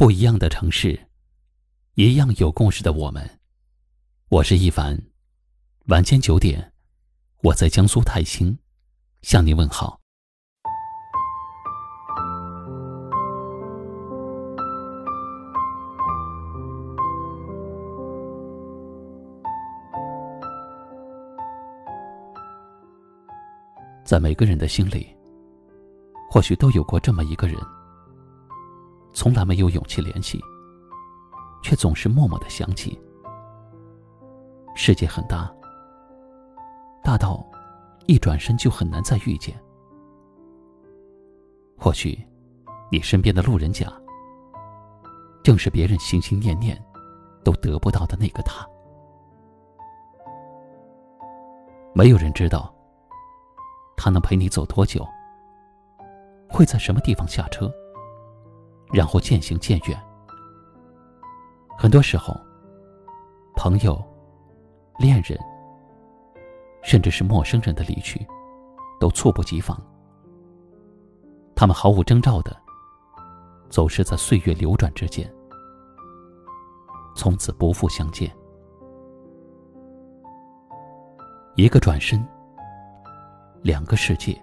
不一样的城市，一样有故事的我们。我是一凡，晚间九点，我在江苏泰兴向您问好。在每个人的心里，或许都有过这么一个人。从来没有勇气联系，却总是默默的想起。世界很大，大到一转身就很难再遇见。或许，你身边的路人甲，正是别人心心念念都得不到的那个他。没有人知道，他能陪你走多久，会在什么地方下车。然后渐行渐远。很多时候，朋友、恋人，甚至是陌生人的离去，都猝不及防。他们毫无征兆的走失在岁月流转之间，从此不复相见。一个转身，两个世界。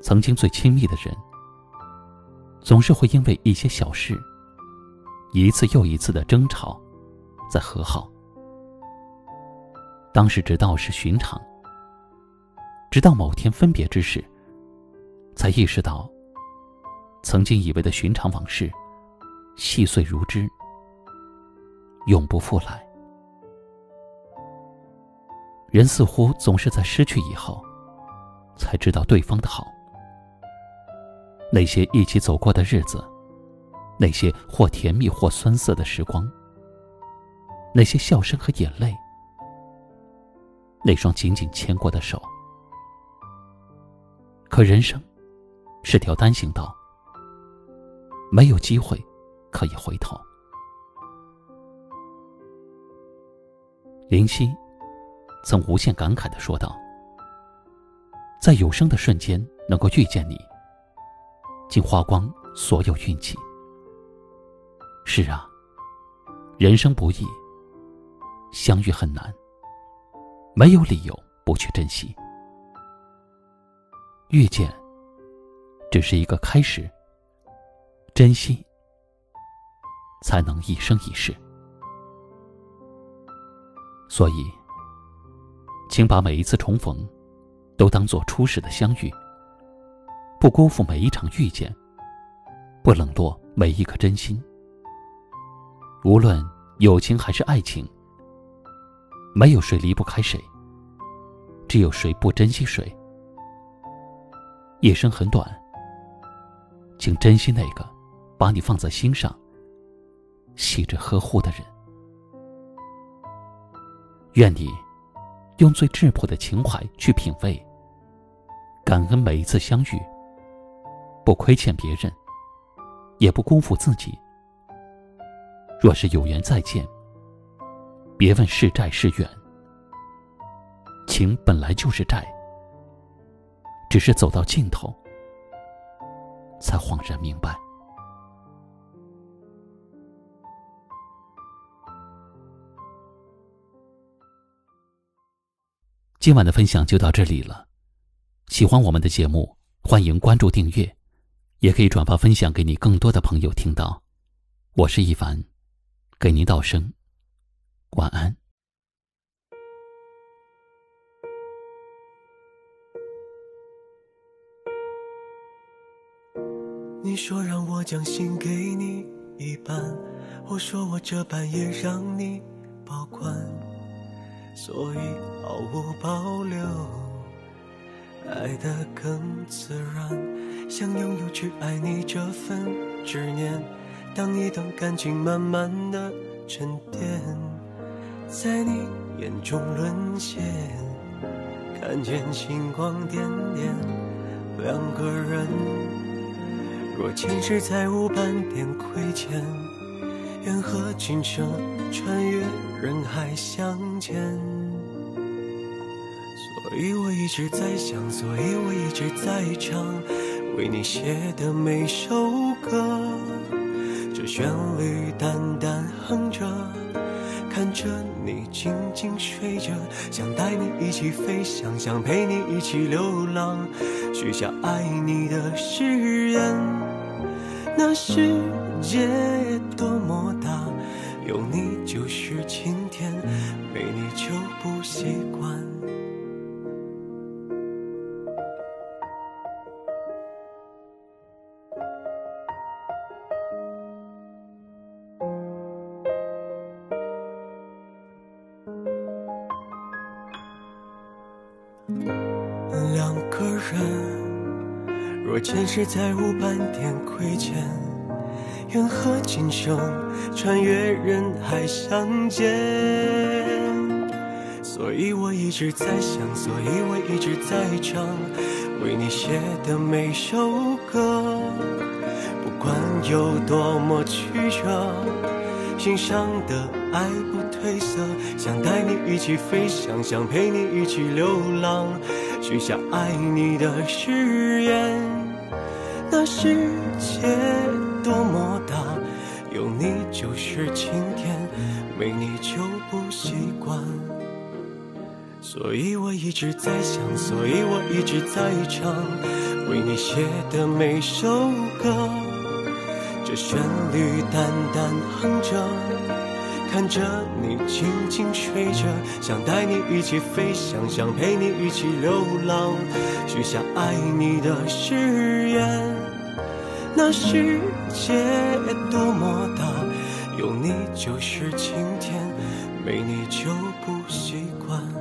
曾经最亲密的人。总是会因为一些小事，一次又一次的争吵，再和好。当时知道是寻常，直到某天分别之时，才意识到，曾经以为的寻常往事，细碎如织，永不复来。人似乎总是在失去以后，才知道对方的好。那些一起走过的日子，那些或甜蜜或酸涩的时光，那些笑声和眼泪，那双紧紧牵过的手。可人生是条单行道，没有机会可以回头。林夕曾无限感慨的说道：“在有生的瞬间能够遇见你。”竟花光所有运气。是啊，人生不易，相遇很难，没有理由不去珍惜。遇见只是一个开始，珍惜才能一生一世。所以，请把每一次重逢都当做初始的相遇。不辜负每一场遇见，不冷落每一颗真心。无论友情还是爱情，没有谁离不开谁，只有谁不珍惜谁。一生很短，请珍惜那个把你放在心上、细致呵护的人。愿你用最质朴的情怀去品味，感恩每一次相遇。不亏欠别人，也不辜负自己。若是有缘再见，别问是债是缘，情本来就是债，只是走到尽头，才恍然明白。今晚的分享就到这里了，喜欢我们的节目，欢迎关注订阅。也可以转发分享给你更多的朋友听到。我是一凡，给您道声晚安。你说让我将心给你一半，我说我这半也让你保管，所以毫无保留。爱得更自然，想拥有去爱你这份执念。当一段感情慢慢的沉淀，在你眼中沦陷，看见星光点点，两个人若前世再无半点亏欠，愿和今生穿越人海相见？所以我一直在想，所以我一直在唱，为你写的每首歌。这旋律淡淡哼着，看着你静静睡着，想带你一起飞翔，想陪你一起流浪，许下爱你的誓言。那世界多么大，有你就是晴天，没你就不习惯。人，若前世再无半点亏欠，愿和今生穿越人海相见？所以我一直在想，所以我一直在唱，为你写的每首歌，不管有多么曲折，心上的爱不褪色，想带你一起飞翔，想陪你一起流浪。许下爱你的誓言，那世界多么大，有你就是晴天，没你就不习惯。所以我一直在想，所以我一直在唱，为你写的每首歌，这旋律淡淡哼着。看着你静静睡着，想带你一起飞翔，想陪你一起流浪，许下爱你的誓言。那世界多么大，有你就是晴天，没你就不习惯。